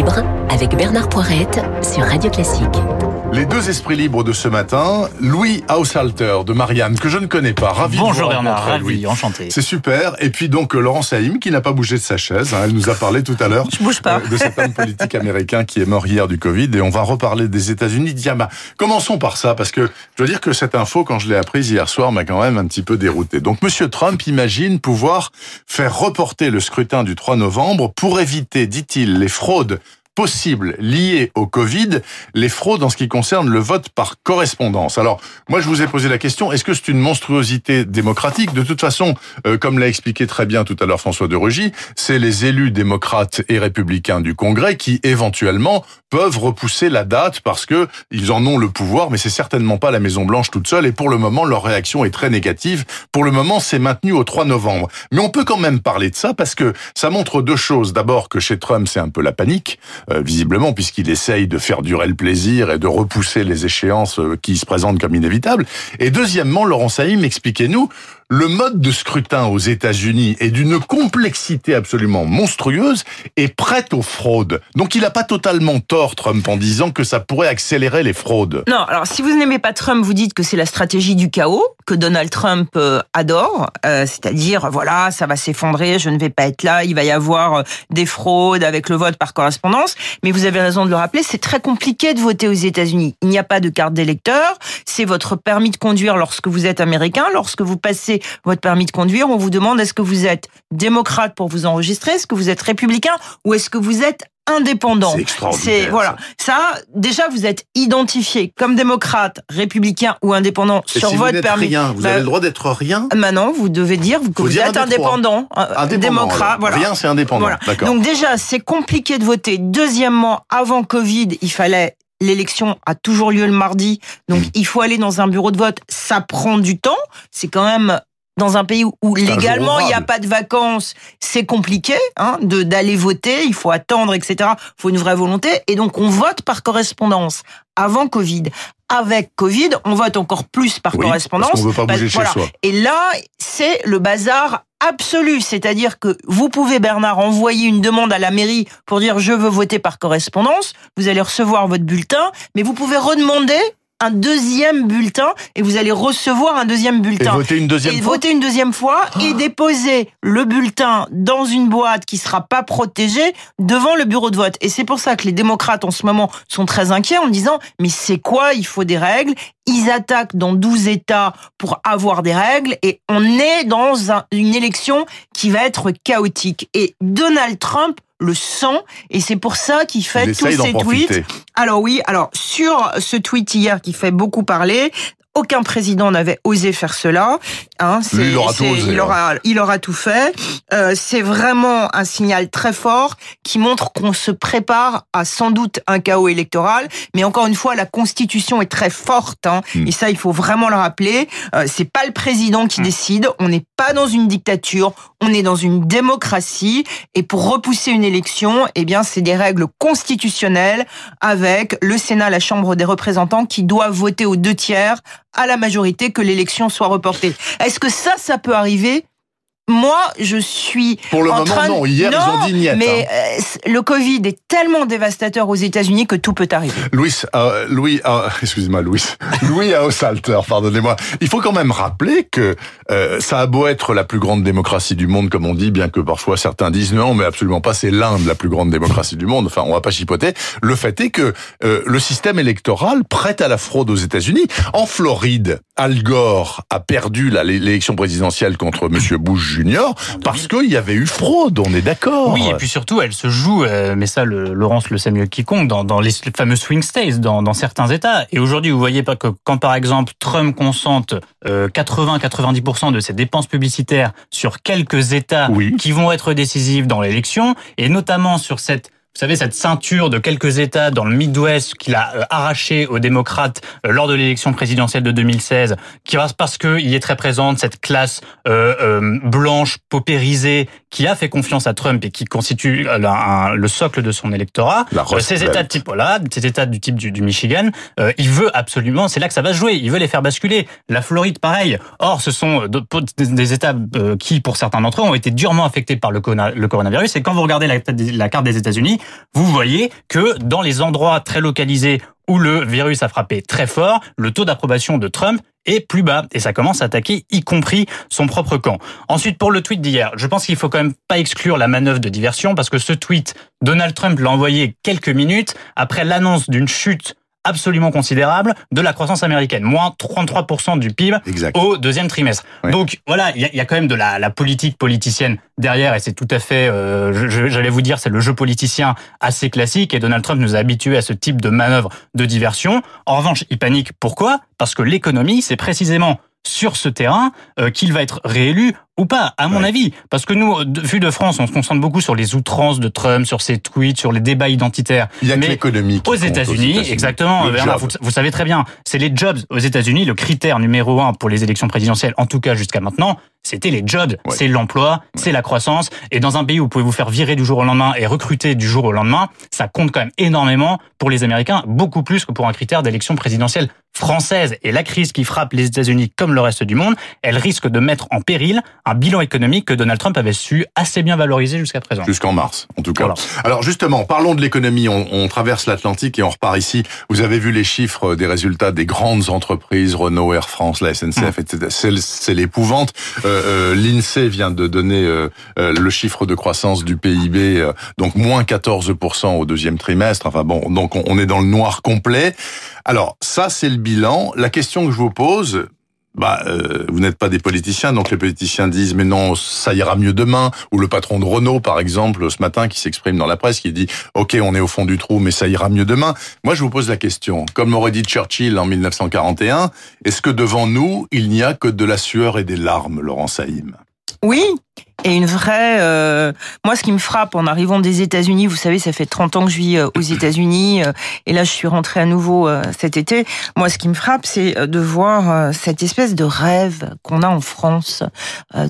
libre avec Bernard Poirette sur Radio Classique. Les deux esprits libres de ce matin, Louis Haushalter de Marianne, que je ne connais pas. Ravi Bonjour de vous Bernard, ravi, Louis. enchanté. C'est super. Et puis donc euh, Laurence Haïm, qui n'a pas bougé de sa chaise. hein. elle nous a parlé tout à l'heure Je bouge pas. euh, de cet homme politique américain qui est mort hier du Covid. Et on va reparler des États-Unis. Diama, commençons par ça, parce que je dois dire que cette info, quand je l'ai apprise hier soir, m'a quand même un petit peu dérouté. Donc Monsieur Trump imagine pouvoir faire reporter le scrutin du 3 novembre pour éviter, dit-il, les fraudes possibles liées au Covid, les fraudes en ce qui concerne le vote par correspondance. Alors, moi, je vous ai posé la question, est-ce que c'est une monstruosité démocratique? De toute façon, euh, comme l'a expliqué très bien tout à l'heure François de Rugy, c'est les élus démocrates et républicains du Congrès qui, éventuellement, peuvent repousser la date parce que ils en ont le pouvoir, mais c'est certainement pas la Maison Blanche toute seule. Et pour le moment, leur réaction est très négative. Pour le moment, c'est maintenu au 3 novembre. Mais on peut quand même parler de ça parce que ça montre deux choses. D'abord que chez Trump, c'est un peu la panique, euh, visiblement, puisqu'il essaye de faire durer le plaisir et de repousser les échéances euh, qui se présentent comme inévitables. Et deuxièmement, Laurent Saïm, expliquez-nous, le mode de scrutin aux États-Unis est d'une complexité absolument monstrueuse et prête aux fraudes. Donc il n'a pas totalement tort, Trump, en disant que ça pourrait accélérer les fraudes. Non, alors si vous n'aimez pas Trump, vous dites que c'est la stratégie du chaos que Donald Trump euh, adore, euh, c'est-à-dire voilà, ça va s'effondrer, je ne vais pas être là, il va y avoir euh, des fraudes avec le vote par correspondance. Mais vous avez raison de le rappeler, c'est très compliqué de voter aux États-Unis. Il n'y a pas de carte d'électeur, c'est votre permis de conduire lorsque vous êtes américain. Lorsque vous passez votre permis de conduire, on vous demande est-ce que vous êtes démocrate pour vous enregistrer, est-ce que vous êtes républicain ou est-ce que vous êtes indépendant? C'est voilà. Ça, déjà, vous êtes identifié comme démocrate, républicain ou indépendant Et sur si vous votre n'êtes permis. rien, vous Bah, avez le droit d'être rien? Maintenant, vous devez dire que vous êtes indépendant, euh, Indépendant, démocrate. Voilà. Rien, c'est indépendant. Voilà. Donc déjà, c'est compliqué de voter. Deuxièmement, avant Covid, il fallait L'élection a toujours lieu le mardi, donc Hmm. il faut aller dans un bureau de vote. Ça prend du temps. C'est quand même dans un pays où, légalement il n'y a pas de vacances, c'est compliqué hein, de d'aller voter. Il faut attendre, etc. Il faut une vraie volonté, et donc on vote par correspondance. Avant Covid, avec Covid, on vote encore plus par Oui, correspondance. parce qu'on veut pas Bah, bouger chez voilà. soi. Et là, c'est le bazar absolu. C'est-à-dire que vous pouvez, Bernard, envoyer une demande à la mairie pour dire je veux voter par correspondance. Vous allez recevoir votre bulletin, mais vous pouvez redemander un deuxième bulletin et vous allez recevoir un deuxième Et bulletin. voter une deuxième Et fois voter une deuxième fois et déposer le bulletin dans une boîte qui sera pas protégée devant le bureau de vote. Et c'est pour ça que les démocrates en ce moment sont très inquiets en disant mais c'est quoi Il faut des règles? Ils attaquent dans 12 États pour avoir des règles et on est dans un- une élection qui va être chaotique. Et Donald Trump le sent et c'est pour ça qu'il Il fait tous ces tweets. Alors oui, alors sur ce tweet hier qui fait beaucoup parler, aucun président n'avait osé faire cela. Hein, c'est- Lui, il aura tout c'est- osé, il hein. il aura tout fait. Euh, c'est vraiment un signal très fort qui montre qu'on se prépare à sans doute un chaos électoral. Mais encore une fois, la Constitution est très forte, hein, Hmm. et ça, il faut vraiment le rappeler. Euh, c'est pas le président qui décide. On n'est pas dans une dictature. On est dans une démocratie. Et pour repousser une élection, eh bien, c'est des règles constitutionnelles avec le Sénat, la Chambre des représentants qui doivent voter aux deux tiers à la majorité que l'élection soit reportée. Est-ce que ça, ça peut arriver moi, je suis Pour le en moment, train de- non. Hier, ils ont dit niet, Mais hein. euh, le Covid est tellement dévastateur aux États-Unis que tout peut arriver. Louis, euh, Louis, euh, excusez-moi, Louis, Louis Haushalter, pardonnez-moi. Il faut quand même rappeler que euh, ça a beau être la plus grande démocratie du monde, comme on dit, bien que parfois certains disent non, mais absolument pas, c'est l'Inde la plus grande démocratie du monde. Enfin, on va pas chipoter. Le fait est que euh, le système électoral prête à la fraude aux États-Unis. En Floride, Al Gore a perdu l'élection présidentielle contre Monsieur Bush Jr. parce qu'il y avait eu fraude. On est d'accord. Oui, et puis surtout, elle se joue, euh, mais ça, le, Laurence le sait mieux que quiconque, dans, dans les fameux swing states, dans, dans certains États. Et aujourd'hui, vous voyez pas que quand, par exemple, Trump consente euh, 80-90% de ses dépenses publicitaires sur quelques États Oui. qui vont être décisifs dans l'élection, et notamment sur cette vous savez, cette ceinture de quelques États dans le Midwest qu'il a euh, arraché aux démocrates euh, lors de l'élection présidentielle de 2016, qui va parce qu'il y est très présente cette classe euh, euh, blanche, paupérisée, qui a fait confiance à Trump et qui constitue euh, la- un- le socle de son électorat. La ces États de type, voilà, ces États du type du, du Michigan, il veut absolument, c'est là que ça va se jouer, il veut les faire basculer. La Floride, pareil. Or, ce sont de- des, États qui, pour certains d'entre eux, ont été durement affectés par le, corona- le coronavirus. Et quand vous regardez la, la carte des États-Unis, Vous voyez que dans les endroits très localisés où le virus a frappé très fort, le taux d'approbation de Trump est plus bas et ça commence à attaquer y compris son propre camp. Ensuite pour le tweet d'hier, je pense qu'il faut quand même pas exclure la manœuvre de diversion parce que ce tweet Donald Trump l'a envoyé quelques minutes après l'annonce d'une chute absolument considérable de la croissance américaine, moins 33% du PIB au deuxième trimestre. Donc voilà, il y, a quand même de la, la, politique politicienne derrière et c'est tout à fait, euh, j'allais vous dire, c'est le jeu politicien assez classique et Donald Trump nous a habitués à ce type de manœuvre de diversion. En revanche, il panique. Pourquoi? Parce que l'économie, c'est précisément sur ce terrain euh, qu'il va être réélu ou pas, à mon avis. Parce que nous, vu de France, on se concentre beaucoup sur les outrances de Trump, sur ses tweets, sur les débats identitaires. Il y a Mais l'économie. Aux États-Unis, exactement, vous, savez très bien, c'est les jobs aux États-Unis, le critère numéro un pour les élections présidentielles, en tout cas jusqu'à maintenant, c'était les jobs, c'est l'emploi, c'est la croissance. Et dans un pays où vous pouvez vous faire virer du jour au lendemain et recruter du jour au lendemain, ça compte quand même énormément pour les Américains, beaucoup plus que pour un critère d'élection présidentielle française. Et la crise qui frappe les États-Unis comme le reste du monde, elle risque de mettre en péril un bilan économique que Donald Trump avait su assez bien valoriser jusqu'à présent. Jusqu'en mars, en tout cas. Alors justement, parlons de l'économie. On, on, traverse l'Atlantique et on repart ici. Vous avez vu les chiffres des résultats des grandes entreprises, Renault, Air France, la SNCF, mmh. etc. C'est l'épouvante. Euh, euh, L'INSEE vient de donner euh, euh, le chiffre de croissance du PIB, donc moins 14% au deuxième trimestre. Enfin bon, donc on est dans le noir complet. Alors ça, c'est le bilan. La question que je vous pose, bah, euh, vous n'êtes pas des politiciens, donc les politiciens disent mais non, ça ira mieux demain. Ou le patron de Renault, par exemple, ce matin, qui s'exprime dans la presse, qui dit ok, on est au fond du trou, mais ça ira mieux demain. Moi, je vous pose la question, comme aurait dit Churchill en 1941, est-ce que devant nous, il n'y a que de la sueur et des larmes, Laurent Saïm? Oui, et une vraie. Euh, moi, ce qui me frappe en arrivant des États-Unis, vous savez, ça fait 30 ans que je vis euh, aux États-Unis, euh, et là, je suis rentrée à nouveau cet été. Moi, ce qui me frappe, c'est de voir cette espèce de rêve qu'on a en France.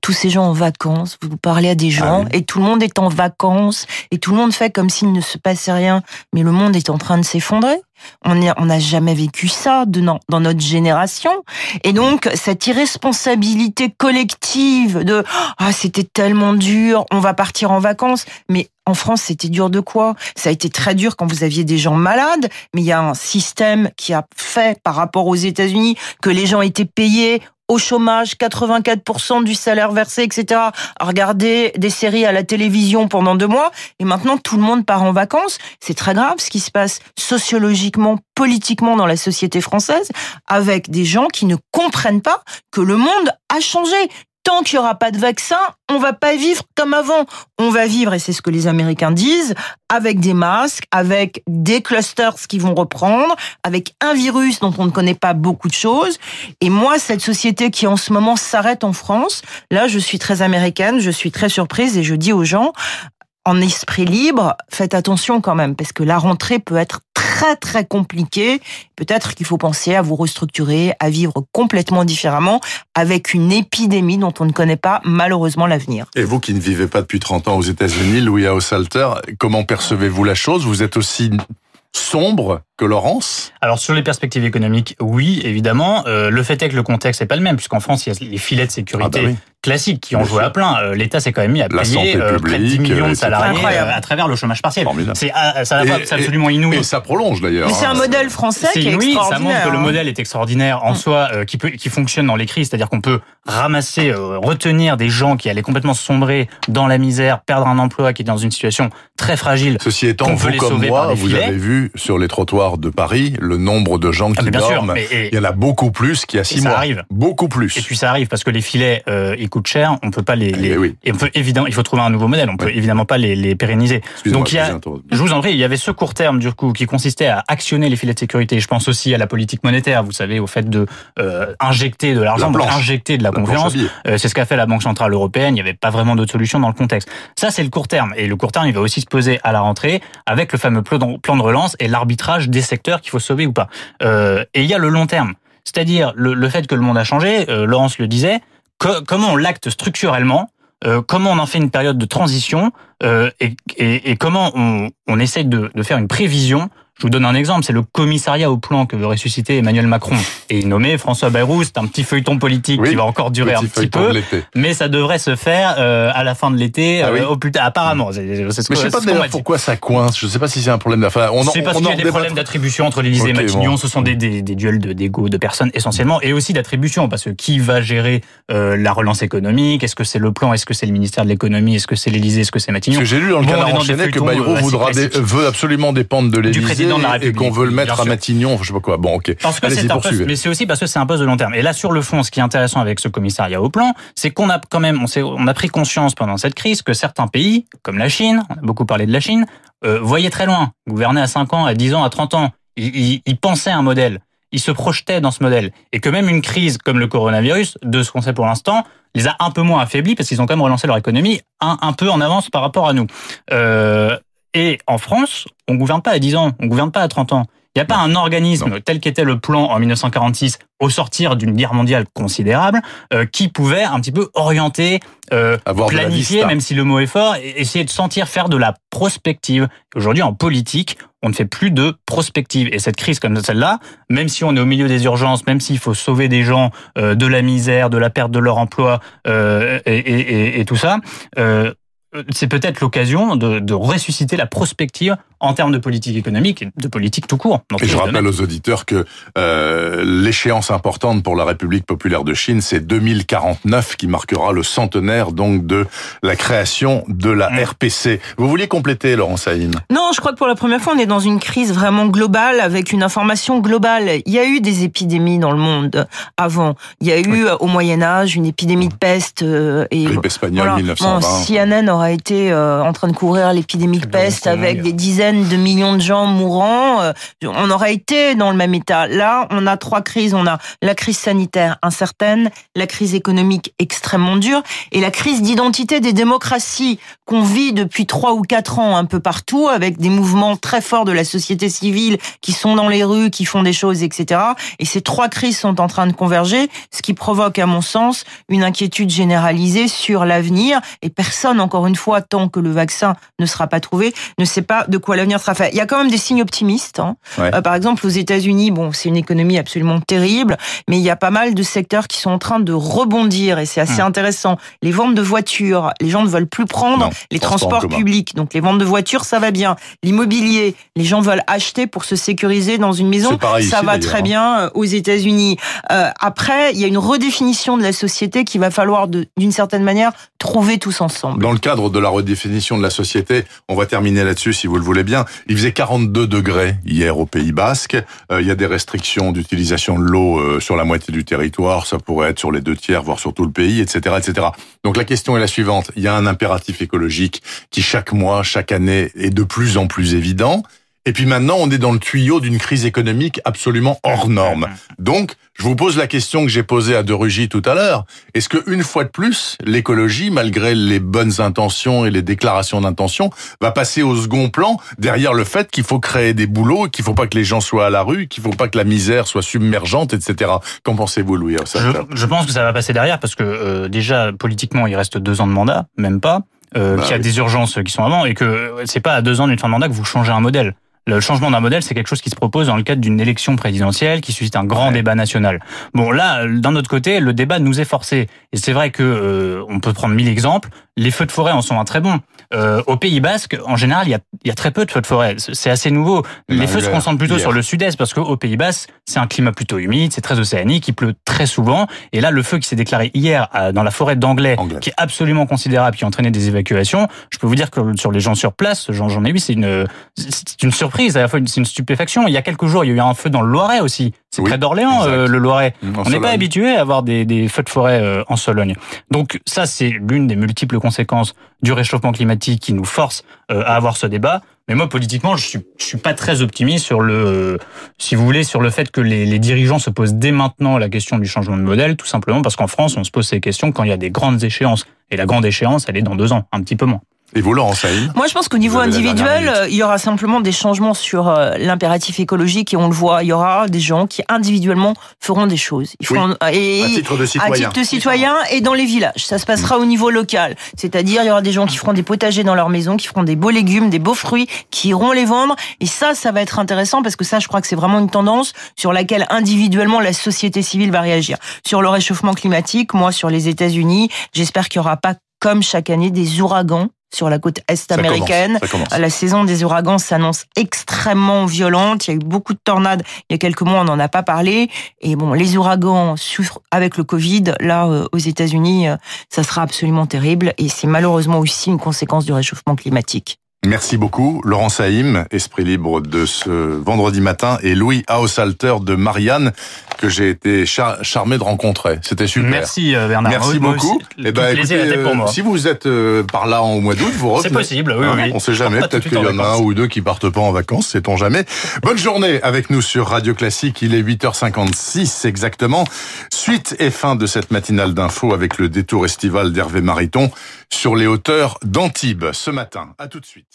tous ces gens en vacances, vous parlez à des ah gens, et tout le monde est en vacances, et tout le monde fait comme s'il ne se passait rien, mais le monde est en train de s'effondrer. On n'a jamais vécu ça dans notre génération. Et donc, cette irresponsabilité collective de ah c'était tellement dur, on va partir en vacances. Mais en France, c'était dur de quoi? Ça a été très dur quand vous aviez des gens malades, mais il y a un système qui a fait par rapport aux États-Unis que les gens étaient payés au chômage, 84% du salaire versé, etc. À regarder des séries à la télévision pendant deux mois, et maintenant tout le monde part en vacances. C'est très grave ce qui se passe sociologiquement, politiquement dans la société française, avec des gens qui ne comprennent pas que le monde a changé, tant qu'il n'y aura pas de vaccin, on va pas vivre comme avant. On va vivre, et c'est ce que les Américains disent, avec des masques, avec des clusters qui vont reprendre, avec un virus dont on ne connaît pas beaucoup de choses. Et moi, cette société qui en ce moment s'arrête en France, là, je suis très américaine, je suis très surprise et je dis aux gens, en esprit libre, faites attention quand même, parce que la rentrée peut être très très compliquée. Peut-être qu'il faut penser à vous restructurer, à vivre complètement différemment, avec une épidémie dont on ne connaît pas malheureusement l'avenir. Et vous qui ne vivez pas depuis 30 ans aux États-Unis, Louis Haussalter, comment percevez-vous la chose? Vous êtes aussi sombre que Laurence? Alors sur les perspectives économiques, oui, évidemment. Euh, le fait est que le contexte n'est pas le même, puisqu'en France, il y a les filets de sécurité ah bah classiques qui ont joué à plein. Euh, L'État s'est quand même mis à payer euh, près de 10 millions de salariés à travers le chômage partiel. C'est ah, absolument inouï. Et ça prolonge d'ailleurs. Mais c'est un hein. modèle français qui est inouï, Ça montre que le hein. modèle est extraordinaire en mm. soi, qui, peut, qui fonctionne dans les crises, c'est-à-dire qu'on peut ramasser, retenir des gens qui allaient complètement sombrer dans la misère, perdre un emploi, qui est dans une situation très fragile. Ceci étant, vous comme moi, vous avez vu sur les trottoirs de Paris le nombre de gens ah, qui dorment. il y en a beaucoup plus qu'il y a six mois. Ça arrive. Beaucoup plus. Et puis ça arrive parce que les filets, euh, ils coûtent cher. On peut pas les. Eh les... Et on peut évidemment, il faut trouver un nouveau modèle. On peut évidemment pas les, les pérenniser. Donc il y a, je vous en prie, il y avait ce court terme du coup qui consistait à actionner les filets de sécurité. Je pense aussi à la politique monétaire. Vous savez, au fait de euh, injecter de l'argent, injecter de la, confiance. Euh, c'est ce qu'a fait la Banque centrale européenne. Il n'y avait pas vraiment d'autre solution dans le contexte. Ça, c'est le court terme. Et le court terme, il va aussi se poser à la rentrée avec le fameux plan de relance et l'arbitrage des secteurs qu'il faut sauver ou pas. Euh, et il y a le long terme, c'est-à-dire le, fait que le monde a changé. Euh, Laurence le disait. Comment on l'acte structurellement euh, comment on en fait une période de transition et, comment on, essaye de, faire une prévision Je vous donne un exemple, c'est le commissariat au plan que veut ressusciter Emmanuel Macron. Et il François Bayrou, c'est un petit feuilleton politique qui va encore durer un petit peu, mais ça devrait se faire euh, à la fin de l'été, ah euh, au plus tard, apparemment. C'est, mais je sais pas pourquoi ça coince, je sais pas si c'est un problème d'affaires. c'est parce qu'il y a des problèmes d'attribution entre l'Élysée et Matignon, ce sont des, des, des duels d'ego de, personnes essentiellement, et aussi d'attribution, parce que qui va gérer euh, la relance économique? Est-ce que c'est le plan? Est-ce que c'est le ministère de l'économie? Est-ce que c'est l'Élysée? Est-ce que c'est Matignon? J'ai lu dans le canard enchaîné que Bayrou voudra veut absolument dépendre de l'Élysée et qu'on veut le mettre à Matignon, je sais pas quoi. Bon, ok. Parce que c'est un poste, mais c'est aussi parce que c'est un poste de long terme. Et là, sur le fond, ce qui est intéressant avec ce commissariat au plan, c'est qu'on a quand même, on, on a pris conscience pendant cette crise que certains pays, comme la Chine, on a beaucoup parlé de la Chine, euh, voyaient très loin, gouvernaient à 5 ans, à 10 ans, à 30 ans. Ils, ils, pensaient un modèle. Ils se projetaient dans ce modèle. Et que même une crise comme le coronavirus, de ce qu'on sait pour l'instant, les a un peu moins affaiblis parce qu'ils ont quand même relancé leur économie un, un peu en avance par rapport à nous. Euh, et en France, on gouverne pas à 10 ans, on gouverne pas à 30 ans. Il n'y a pas un organisme tel qu'était le plan en 1946 au sortir d'une guerre mondiale considérable euh, qui pouvait un petit peu orienter, euh, planifier, même si le mot est fort, et essayer de sentir faire de la prospective. Aujourd'hui, en politique, on ne fait plus de prospective. Et cette crise comme celle-là, même si on est au milieu des urgences, même s'il faut sauver des gens euh, de la misère, de la perte de leur emploi euh, et, et, et, tout ça, euh, c'est peut-être l'occasion de, ressusciter la prospective en termes de politique économique et de politique tout court. Et je rappelle aux auditeurs que euh, l'échéance importante pour la République populaire de Chine, c'est 2049 qui marquera le centenaire donc de la création de la mm. RPC. Vous vouliez compléter, Laurent Saïm Non, je crois que pour la première fois, on est dans une crise vraiment globale avec une information globale. Il y a eu des épidémies dans le monde avant. Il y a eu au Moyen Âge une épidémie de peste euh, et grippe espagnole 1920. CNN aura été euh, en train de couvrir l'épidémie de peste avec des dizaines de millions de gens mourants, euh, on aurait été dans le même état. Là, on a trois crises. On a la crise sanitaire incertaine, la crise économique extrêmement dure et la crise d'identité des démocraties qu'on vit depuis trois ou quatre ans un peu partout avec des mouvements très forts de la société civile qui sont dans les rues, qui font des choses, etc. Et ces trois crises sont en train de converger, ce qui provoque, à mon sens, une inquiétude généralisée sur l'avenir. Et personne, encore une fois, tant que le vaccin ne sera pas trouvé, ne sait pas de quoi l'avenir sera fait. Il y a quand même des signes optimistes. Hein. Euh, par exemple, aux États-Unis, bon, c'est une économie absolument terrible, mais il y a pas mal de secteurs qui sont en train de rebondir et c'est assez hum. intéressant. Les ventes de voitures, les gens ne veulent plus prendre les transports publics, donc les ventes de voitures, ça va bien. L'immobilier, les gens veulent acheter pour se sécuriser dans une maison, ça va très hein. bien euh, aux États-Unis. Euh, après, il y a une redéfinition de la société qu'il va falloir d'une certaine manière trouver tous ensemble. Dans le cadre de la redéfinition de la société, on va terminer là-dessus si vous le voulez bien. Il faisait 42 degrés hier au Pays Basque. Euh, il y a des restrictions d'utilisation de l'eau euh, sur la moitié du territoire. Ça pourrait être sur les deux tiers, voire sur tout le pays, etc., etc. Donc la question est la suivante. Il y a un impératif écologique qui chaque mois, chaque année est de plus en plus évident. Et puis maintenant, on est dans le tuyau d'une crise économique absolument hors norme. Donc, je vous pose la question que j'ai posée à De Rugy tout à l'heure. Est-ce que une fois de plus, l'écologie, malgré les bonnes intentions et les déclarations d'intention, va passer au second plan derrière le fait qu'il faut créer des boulots, qu'il faut pas que les gens soient à la rue, qu'il faut pas que la misère soit submergente, etc. Qu'en pensez-vous, Louis je, pense que ça va passer derrière parce que euh, déjà politiquement, il reste deux ans de mandat, même pas. Euh, bah qu'il y a des urgences qui sont avant et que c'est pas à deux ans d'une fin de mandat que vous changez un modèle. Le changement d'un modèle, c'est quelque chose qui se propose dans le cadre d'une élection présidentielle qui suscite un grand débat national. Bon, là, d'un autre côté, le débat nous est forcé. Et c'est vrai que euh, on peut prendre mille exemples. Les feux de forêt en sont un très bon. Euh, au Pays Basque, en général, il y a, y a, très peu de feux de forêt. C'est assez nouveau. Les feux se concentrent plutôt sur le sud-est parce qu'au Pays Basque, c'est un climat plutôt humide, c'est très océanique, il pleut très souvent. Et là, le feu qui s'est déclaré hier dans la forêt d'Anglais, qui est absolument considérable, qui a entraîné des évacuations, je peux vous dire que sur les gens sur place, j'en ai vu, c'est une, une surprise à la fois c'est une stupéfaction. Il y a quelques jours, il y a eu un feu dans le Loiret aussi. C'est près d'Orléans, euh, le Loiret. On n'est pas habitué à avoir des, des, feux de forêt euh, en Sologne. Donc ça, c'est l'une des multiples conséquences du réchauffement climatique qui nous force euh, à avoir ce débat. Mais moi, politiquement, je suis, suis pas très optimiste sur le, si vous voulez, sur le fait que les, les, dirigeants se posent dès maintenant la question du changement de modèle, tout simplement parce qu'en France, on se pose ces questions quand il y a des grandes échéances. Et la grande échéance, elle est dans deux ans, un petit peu moins. Et vous, Laurent Saïm Moi, je pense qu'au niveau individuel, euh, il y aura simplement des changements sur euh, l'impératif écologique et on le voit, il y aura des gens qui individuellement feront des choses. Ils Oui. feront, et, À titre de à citoyen. titre de citoyen et dans les villages. Ça se passera au niveau local. C'est-à-dire, il y aura des gens qui feront des potagers dans leur maison, qui feront des beaux légumes, des beaux fruits, qui iront les vendre. Et ça, ça va être intéressant parce que ça, je crois que c'est vraiment une tendance sur laquelle individuellement la société civile va réagir. Sur le réchauffement climatique, moi, sur les États-Unis, j'espère qu'il n'y aura pas, comme chaque année, des ouragans sur la côte est Ça américaine. commence, ça commence. La saison des ouragans s'annonce extrêmement violente. Il y a eu beaucoup de tornades il y a quelques mois, on n'en a pas parlé. Et bon, les ouragans souffrent avec le Covid. Là, euh, aux États-Unis, euh, ça sera absolument terrible. Et c'est malheureusement aussi une conséquence du réchauffement climatique. Merci beaucoup, Laurent Saïm, esprit libre de ce vendredi matin, et Louis Haussalter de Marianne, que j'ai été char- charmé de rencontrer. C'était super. Merci euh, Bernard. Merci moi beaucoup. aussi. Eh ben, écoutez, était pour moi. si vous êtes euh, par là en mois d'août, vous revenez. C'est possible, oui, Hein, oui. On sait jamais, peut-être qu'il y en a un ou deux qui partent pas en vacances, sait-on jamais. Bonne journée avec nous sur Radio Classique, il est 8h56 exactement. Suite et fin de cette matinale d'infos avec le détour estival d'Hervé Mariton sur les hauteurs d'Antibes ce matin. À tout de suite.